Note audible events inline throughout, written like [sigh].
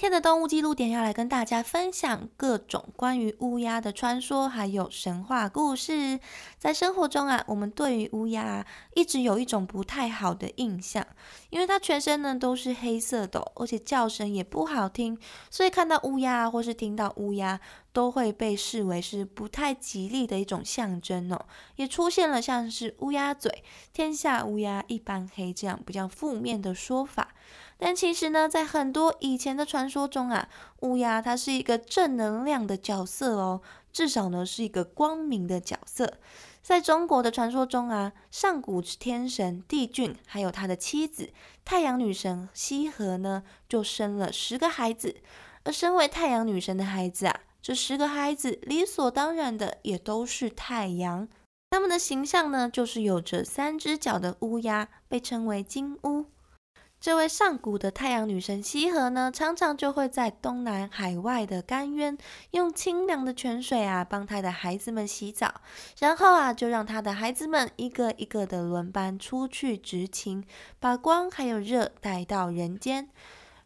今天的动物记录点要来跟大家分享各种关于乌鸦的传说，还有神话故事。在生活中啊，我们对于乌鸦一直有一种不太好的印象，因为它全身呢都是黑色的，而且叫声也不好听，所以看到乌鸦或是听到乌鸦都会被视为是不太吉利的一种象征哦。也出现了像是乌鸦嘴、天下乌鸦一般黑这样比较负面的说法。但其实呢，在很多以前的传说中啊，乌鸦它是一个正能量的角色哦，至少呢是一个光明的角色。在中国的传说中啊，上古天神帝俊还有他的妻子太阳女神羲和呢，就生了十个孩子。而身为太阳女神的孩子啊，这十个孩子理所当然的也都是太阳。他们的形象呢，就是有着三只脚的乌鸦，被称为金乌。这位上古的太阳女神羲和呢，常常就会在东南海外的甘渊，用清凉的泉水啊，帮她的孩子们洗澡，然后啊，就让她的孩子们一个一个的轮班出去执勤，把光还有热带到人间。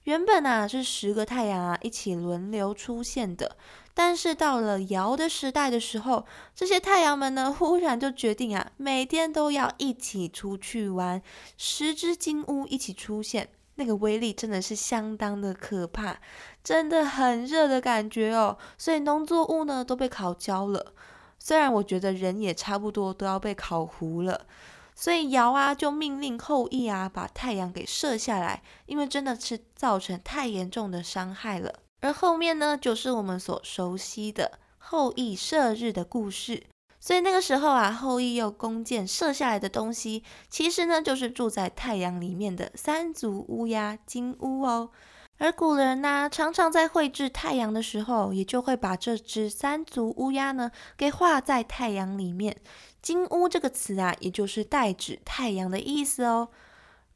原本啊，是十个太阳啊，一起轮流出现的。但是到了尧的时代的时候，这些太阳们呢，忽然就决定啊，每天都要一起出去玩。十只金乌一起出现，那个威力真的是相当的可怕，真的很热的感觉哦。所以农作物呢都被烤焦了，虽然我觉得人也差不多都要被烤糊了。所以尧啊就命令后羿啊把太阳给射下来，因为真的是造成太严重的伤害了。而后面呢，就是我们所熟悉的后羿射日的故事。所以那个时候啊，后羿用弓箭射下来的东西，其实呢，就是住在太阳里面的三足乌鸦金乌哦。而古人呢，常常在绘制太阳的时候，也就会把这只三足乌鸦呢，给画在太阳里面。金乌这个词啊，也就是代指太阳的意思哦。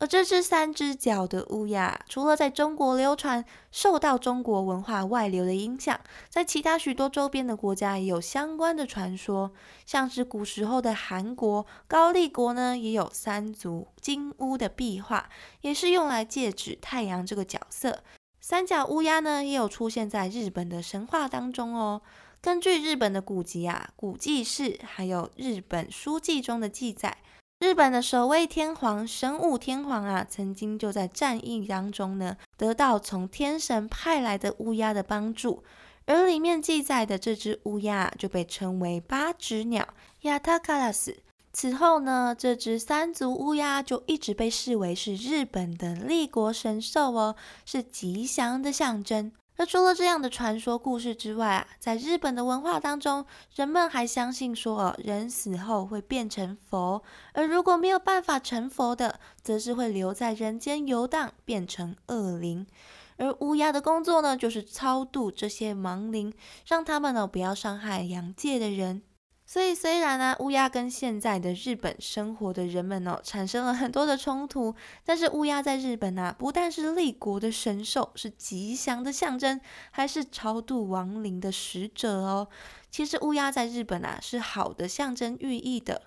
而这只三只脚的乌鸦，除了在中国流传，受到中国文化外流的影响，在其他许多周边的国家也有相关的传说。像是古时候的韩国高丽国呢，也有三足金乌的壁画，也是用来借指太阳这个角色。三角乌鸦呢，也有出现在日本的神话当中哦。根据日本的古籍啊、古记事，还有日本书记中的记载。日本的守卫天皇神武天皇啊，曾经就在战役当中呢，得到从天神派来的乌鸦的帮助，而里面记载的这只乌鸦就被称为八只鸟亚塔卡拉斯。此后呢，这只三足乌鸦就一直被视为是日本的立国神兽哦，是吉祥的象征。而除了这样的传说故事之外啊，在日本的文化当中，人们还相信说，人死后会变成佛，而如果没有办法成佛的，则是会留在人间游荡，变成恶灵。而乌鸦的工作呢，就是超度这些亡灵，让他们呢不要伤害阳界的人。所以，虽然呢，乌鸦跟现在的日本生活的人们哦，产生了很多的冲突，但是乌鸦在日本呢，不但是立国的神兽，是吉祥的象征，还是超度亡灵的使者哦。其实，乌鸦在日本啊，是好的象征寓意的。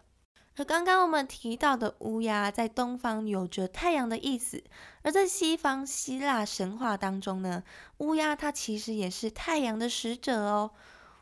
而刚刚我们提到的乌鸦，在东方有着太阳的意思，而在西方希腊神话当中呢，乌鸦它其实也是太阳的使者哦。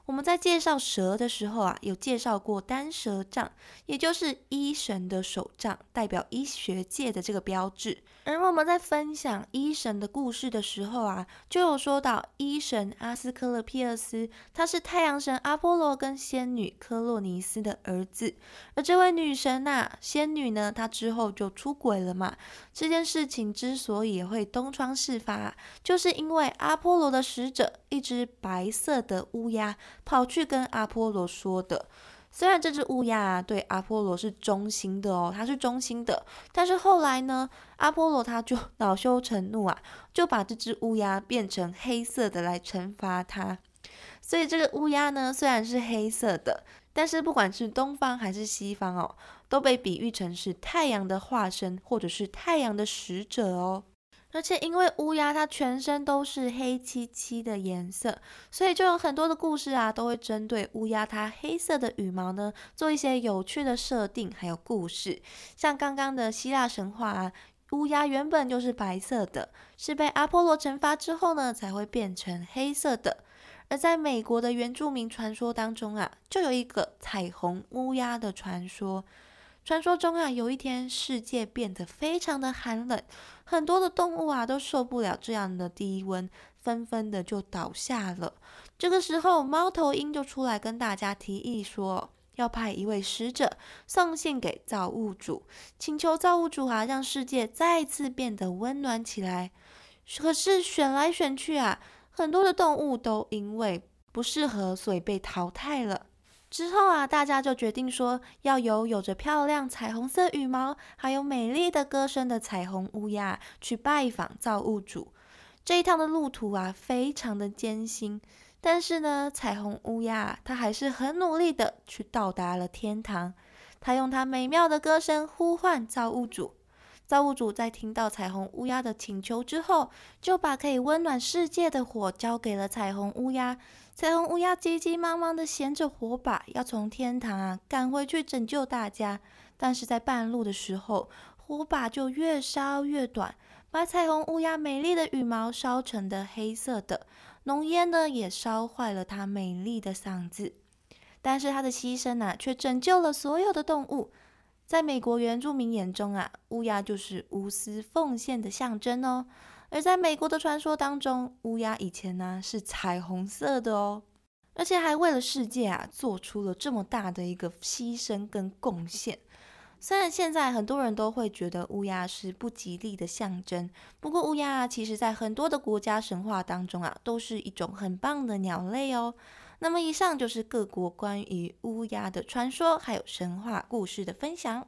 我们在介绍蛇的时候啊，有介绍过单蛇杖，也就是医神的手杖，代表医学界的这个标志。而我们在分享医神的故事的时候啊，就有说到医神阿斯克勒庇厄斯，他是太阳神阿波罗跟仙女科洛尼斯的儿子。而这位女神呐，仙女呢，她之后就出轨了嘛。这件事情之所以会东窗事发，就是因为阿波罗的使者一只白色的乌鸦跑去跟阿波罗说的。虽然这只乌鸦对阿波罗是忠心的哦，它是忠心的，但是后来呢，阿波罗他就 [laughs] 恼羞成怒啊，就把这只乌鸦变成黑色的来惩罚它。所以这个乌鸦呢，虽然是黑色的，但是不管是东方还是西方哦，都被比喻成是太阳的化身，或者是太阳的使者哦。而且因为乌鸦它全身都是黑漆漆的颜色，所以就有很多的故事啊，都会针对乌鸦它黑色的羽毛呢，做一些有趣的设定，还有故事。像刚刚的希腊神话啊，乌鸦原本就是白色的，是被阿波罗惩罚之后呢，才会变成黑色的。而在美国的原住民传说当中啊，就有一个彩虹乌鸦的传说。传说中啊，有一天世界变得非常的寒冷，很多的动物啊都受不了这样的低温，纷纷的就倒下了。这个时候，猫头鹰就出来跟大家提议说，要派一位使者送信给造物主，请求造物主啊，让世界再次变得温暖起来。可是选来选去啊，很多的动物都因为不适合，所以被淘汰了。之后啊，大家就决定说，要由有着漂亮彩虹色羽毛，还有美丽的歌声的彩虹乌鸦去拜访造物主。这一趟的路途啊，非常的艰辛，但是呢，彩虹乌鸦它还是很努力的去到达了天堂。它用它美妙的歌声呼唤造物主。造物主在听到彩虹乌鸦的请求之后，就把可以温暖世界的火交给了彩虹乌鸦。彩虹乌鸦急急忙忙的衔着火把，要从天堂啊赶回去拯救大家。但是在半路的时候，火把就越烧越短，把彩虹乌鸦美丽的羽毛烧成的黑色的，浓烟呢也烧坏了它美丽的嗓子。但是它的牺牲啊，却拯救了所有的动物。在美国原住民眼中啊，乌鸦就是无私奉献的象征哦。而在美国的传说当中，乌鸦以前呢是彩虹色的哦，而且还为了世界啊做出了这么大的一个牺牲跟贡献。虽然现在很多人都会觉得乌鸦是不吉利的象征，不过乌鸦啊，其实在很多的国家神话当中啊，都是一种很棒的鸟类哦。那么以上就是各国关于乌鸦的传说还有神话故事的分享。